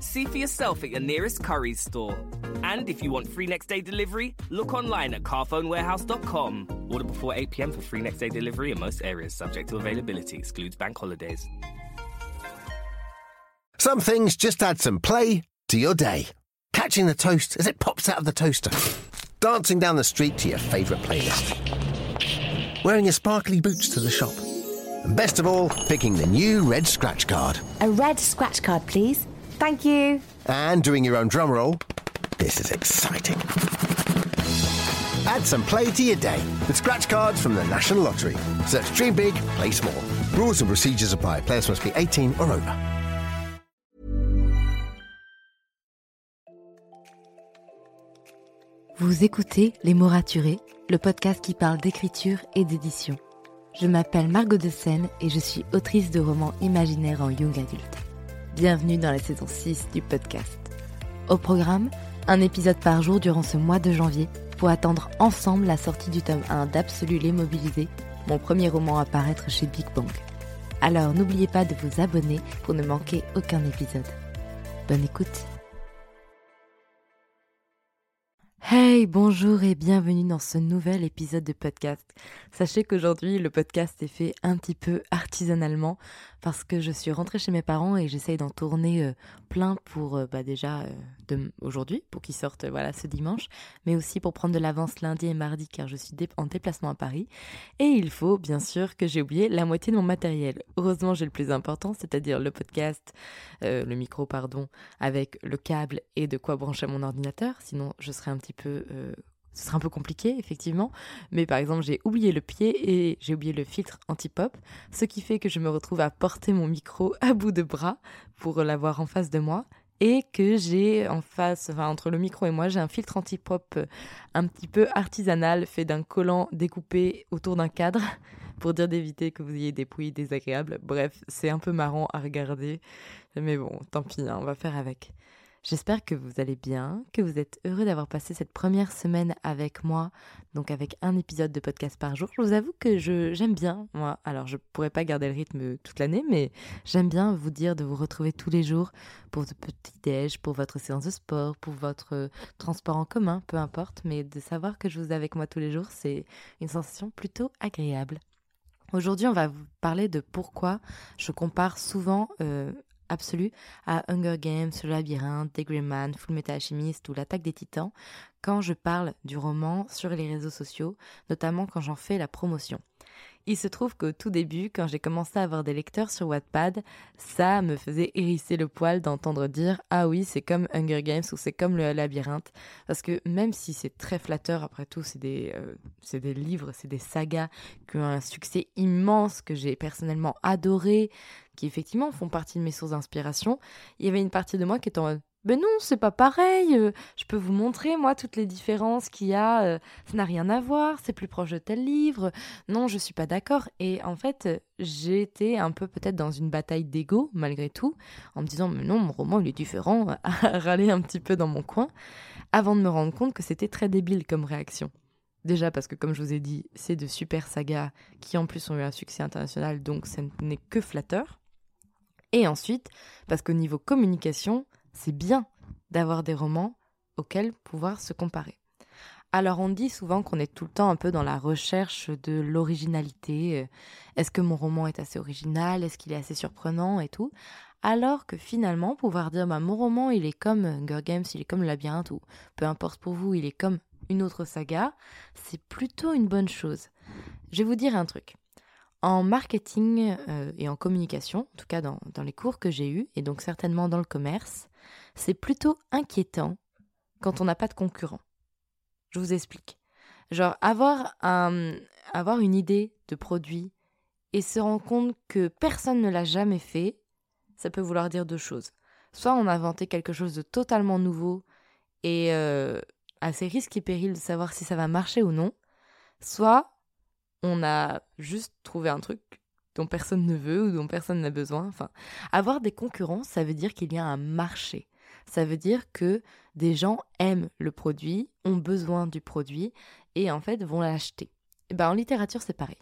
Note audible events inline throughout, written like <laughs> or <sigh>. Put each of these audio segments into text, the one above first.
See for yourself at your nearest Curry's store. And if you want free next day delivery, look online at carphonewarehouse.com. Order before 8 pm for free next day delivery in most areas, subject to availability, excludes bank holidays. Some things just add some play to your day. Catching the toast as it pops out of the toaster. Dancing down the street to your favourite playlist. Wearing your sparkly boots to the shop. And best of all, picking the new red scratch card. A red scratch card, please. Thank you. And doing your own drum roll. This is exciting. Add some play to your day with scratch cards from the National Lottery. Search Dream Big, Play Small. Rules and procedures apply. Players must be 18 or over. Vous écoutez Les mots raturés, le podcast qui parle d'écriture et d'édition. Je m'appelle Margot de Seine et je suis autrice de romans imaginaires en young adulte. Bienvenue dans la saison 6 du podcast. Au programme, un épisode par jour durant ce mois de janvier pour attendre ensemble la sortie du tome 1 d'Absolu les mon premier roman à paraître chez Big Bang. Alors n'oubliez pas de vous abonner pour ne manquer aucun épisode. Bonne écoute Hey, bonjour et bienvenue dans ce nouvel épisode de podcast. Sachez qu'aujourd'hui, le podcast est fait un petit peu artisanalement parce que je suis rentrée chez mes parents et j'essaye d'en tourner euh, plein pour euh, bah, déjà euh, aujourd'hui, pour qu'ils sortent voilà ce dimanche, mais aussi pour prendre de l'avance lundi et mardi car je suis en déplacement à Paris. Et il faut bien sûr que j'ai oublié la moitié de mon matériel. Heureusement, j'ai le plus important, c'est-à-dire le podcast, le micro, pardon, avec le câble et de quoi brancher mon ordinateur, sinon je serais un petit peu ce serait un peu compliqué, effectivement. Mais par exemple, j'ai oublié le pied et j'ai oublié le filtre anti-pop, ce qui fait que je me retrouve à porter mon micro <laughs> à bout de bras pour l'avoir en face de moi. Et que j'ai en face, enfin entre le micro et moi, j'ai un filtre anti-pop euh, un petit peu artisanal fait d'un collant découpé autour d'un cadre <laughs> pour dire d'éviter que vous ayez des pouilles désagréables. Bref, c'est un peu marrant à regarder. Mais bon, tant pis, hein, on va faire avec. J'espère que vous allez bien, que vous êtes heureux d'avoir passé cette première semaine avec moi, donc avec un épisode de podcast par jour. Je vous avoue que je j'aime bien, moi. Alors, je pourrais pas garder le rythme toute l'année, mais j'aime bien vous dire de vous retrouver tous les jours pour votre petit déj, pour votre séance de sport, pour votre transport en commun, peu importe, mais de savoir que je vous ai avec moi tous les jours, c'est une sensation plutôt agréable. Aujourd'hui, on va vous parler de pourquoi je compare souvent euh, absolue à Hunger Games, Le Labyrinthe, The Grey Man, Full Metal Alchemist ou L'Attaque des Titans quand je parle du roman sur les réseaux sociaux, notamment quand j'en fais la promotion. Il se trouve qu'au tout début, quand j'ai commencé à avoir des lecteurs sur Wattpad, ça me faisait hérisser le poil d'entendre dire Ah oui, c'est comme Hunger Games ou c'est comme le labyrinthe. Parce que même si c'est très flatteur, après tout, c'est des, euh, des livres, c'est des sagas qui ont un succès immense que j'ai personnellement adoré, qui effectivement font partie de mes sources d'inspiration, il y avait une partie de moi qui était en ben non, c'est pas pareil. Euh, je peux vous montrer, moi, toutes les différences qu'il y a. Euh, ça n'a rien à voir. C'est plus proche de tel livre. Non, je suis pas d'accord. Et en fait, j'ai été un peu peut-être dans une bataille d'ego, malgré tout, en me disant, mais non, mon roman, il est différent, <laughs> à râler un petit peu dans mon coin, avant de me rendre compte que c'était très débile comme réaction. Déjà parce que, comme je vous ai dit, c'est de super sagas qui en plus ont eu un succès international, donc ce n'est que flatteur. Et ensuite, parce qu'au niveau communication, c'est bien d'avoir des romans auxquels pouvoir se comparer. Alors on dit souvent qu'on est tout le temps un peu dans la recherche de l'originalité. Est-ce que mon roman est assez original? Est-ce qu'il est assez surprenant? Et tout alors que finalement, pouvoir dire bah, mon roman, il est comme Hunger Games, il est comme Labyrinthe, ou peu importe pour vous, il est comme une autre saga, c'est plutôt une bonne chose. Je vais vous dire un truc. En marketing euh, et en communication, en tout cas dans, dans les cours que j'ai eus, et donc certainement dans le commerce, c'est plutôt inquiétant quand on n'a pas de concurrent. Je vous explique. Genre avoir, un, une idée de produit et se rendre compte que personne ne l'a jamais fait, ça peut vouloir dire deux choses. Soit on a inventé quelque chose de totalement nouveau et euh, assez risque et péril de savoir si ça va marcher ou non, soit on a juste trouvé un truc dont personne ne veut ou dont personne n'a besoin. Enfin, avoir des concurrents, ça veut dire qu'il y a un marché. Ça veut dire que des gens aiment le produit, ont besoin du produit et en fait vont l'acheter. Ben, en littérature, c'est pareil.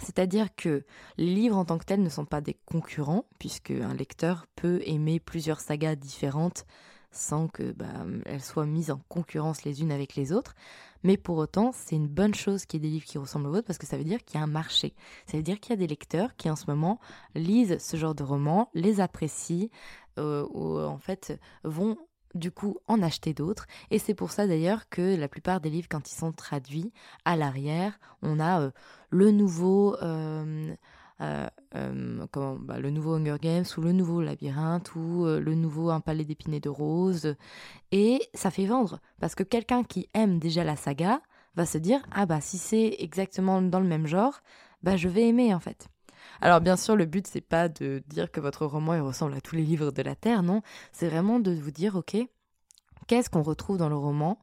C'est-à-dire que les livres en tant que tels ne sont pas des concurrents, puisque un lecteur peut aimer plusieurs sagas différentes sans que bah, elles soient mises en concurrence les unes avec les autres. Mais pour autant, c'est une bonne chose qu'il y ait des livres qui ressemblent aux autres parce que ça veut dire qu'il y a un marché. Ça veut dire qu'il y a des lecteurs qui en ce moment lisent ce genre de romans, les apprécient, euh, ou en fait vont du coup en acheter d'autres. Et c'est pour ça d'ailleurs que la plupart des livres, quand ils sont traduits, à l'arrière, on a euh, le nouveau... Euh, euh, bah, le nouveau Hunger Games ou le nouveau Labyrinthe ou le nouveau Un palais d'épinay de rose. Et ça fait vendre parce que quelqu'un qui aime déjà la saga va se dire Ah bah si c'est exactement dans le même genre, bah je vais aimer en fait. Alors bien sûr, le but c'est pas de dire que votre roman il ressemble à tous les livres de la Terre, non, c'est vraiment de vous dire OK, qu'est-ce qu'on retrouve dans le roman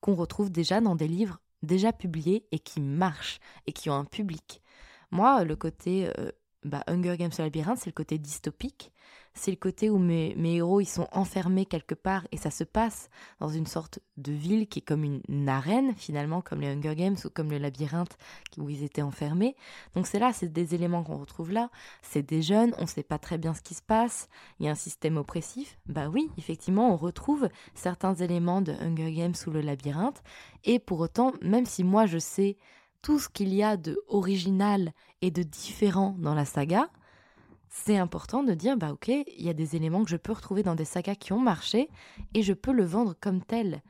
qu'on retrouve déjà dans des livres déjà publiés et qui marchent et qui ont un public. Moi, le côté euh, bah, Hunger Games Labyrinthe, c'est le côté dystopique c'est le côté où mes, héros ils sont enfermés quelque part et ça se passe dans une sorte de ville qui est comme une, arène finalement, comme les Hunger Games ou comme le labyrinthe où ils étaient enfermés. Donc c'est là, c'est des éléments qu'on retrouve là. C'est des jeunes, on ne sait pas très bien ce qui se passe, il y a un système oppressif. Bah oui, effectivement, on retrouve certains éléments de Hunger Games ou le labyrinthe et pour autant, même si moi je sais tout ce qu'il y a de original et de différent dans la saga, c'est important de dire bah ok, il y a des éléments que je peux retrouver dans des sagas qui ont marché et je peux le vendre comme tel.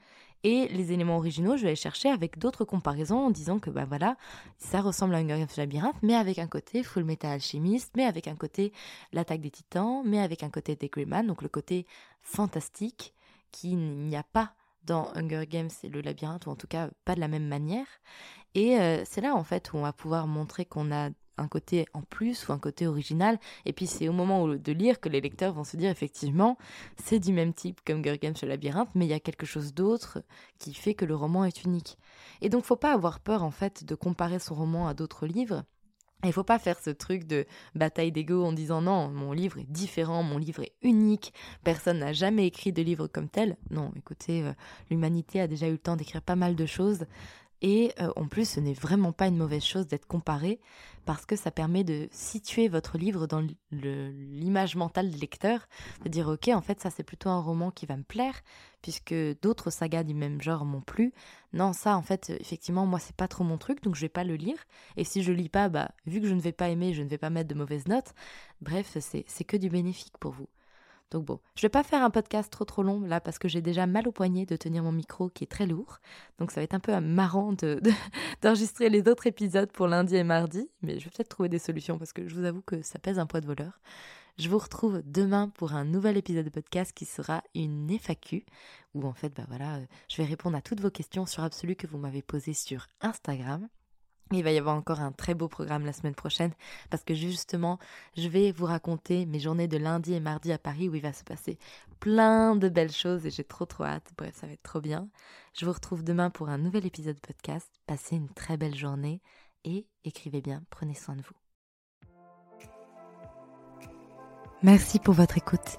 Et les éléments originaux, je vais les chercher avec d'autres comparaisons en disant que bah voilà, ça ressemble à un Labyrinthe, mais avec un côté Full Metal Alchemist, mais avec un côté l'attaque des titans, mais avec un côté The Greyman, donc le côté fantastique qui n'y a pas dans Hunger Games et le labyrinthe, ou en tout cas pas de la même manière. Et euh, c'est là en fait où on va pouvoir montrer qu'on a un côté en plus ou un côté original. Et puis c'est au moment de lire que les lecteurs vont se dire effectivement, c'est du même type comme Games le labyrinthe, mais il y a quelque chose d'autre qui fait que le roman est unique. Et donc faut pas avoir peur en fait de comparer son roman à d'autres livres. Il faut pas faire ce truc de bataille d'ego en disant non, mon livre est différent, mon livre est unique, personne n'a jamais écrit de livre comme tel. Non, écoutez, euh, l'humanité a déjà eu le temps d'écrire pas mal de choses. Et euh, en plus, ce n'est vraiment pas une mauvaise chose d'être comparé parce que ça permet de situer votre livre dans l'image mentale du lecteur, de dire ok, en fait, ça c'est plutôt un roman qui va me plaire puisque d'autres sagas du même genre m'ont plu. Non, ça en fait, effectivement, moi c'est pas trop mon truc, donc je vais pas le lire. Et si je lis pas, bah vu que je ne vais pas aimer, je ne vais pas mettre de mauvaises notes. Bref, c'est que du bénéfique pour vous. Donc bon, je vais pas faire un podcast trop trop long là parce que j'ai déjà mal au poignet de tenir mon micro qui est très lourd. Donc ça va être un peu marrant <laughs> d'enregistrer les autres épisodes pour lundi et mardi, mais je vais peut-être trouver des solutions parce que je vous avoue que ça pèse un poids de voleur. Je vous retrouve demain pour un nouvel épisode de podcast qui sera une FAQ où en fait bah voilà, euh, je vais répondre à toutes vos questions sur Absolu que vous m'avez posées sur Instagram. Il va y avoir encore un très beau programme la semaine prochaine parce que justement, je vais vous raconter mes journées de lundi et mardi à Paris où il va se passer plein de belles choses et j'ai trop trop hâte. Bref, ça va être trop bien. Je vous retrouve demain pour un nouvel épisode podcast. Passez une très belle journée et écrivez bien, prenez soin de vous. Merci pour votre écoute.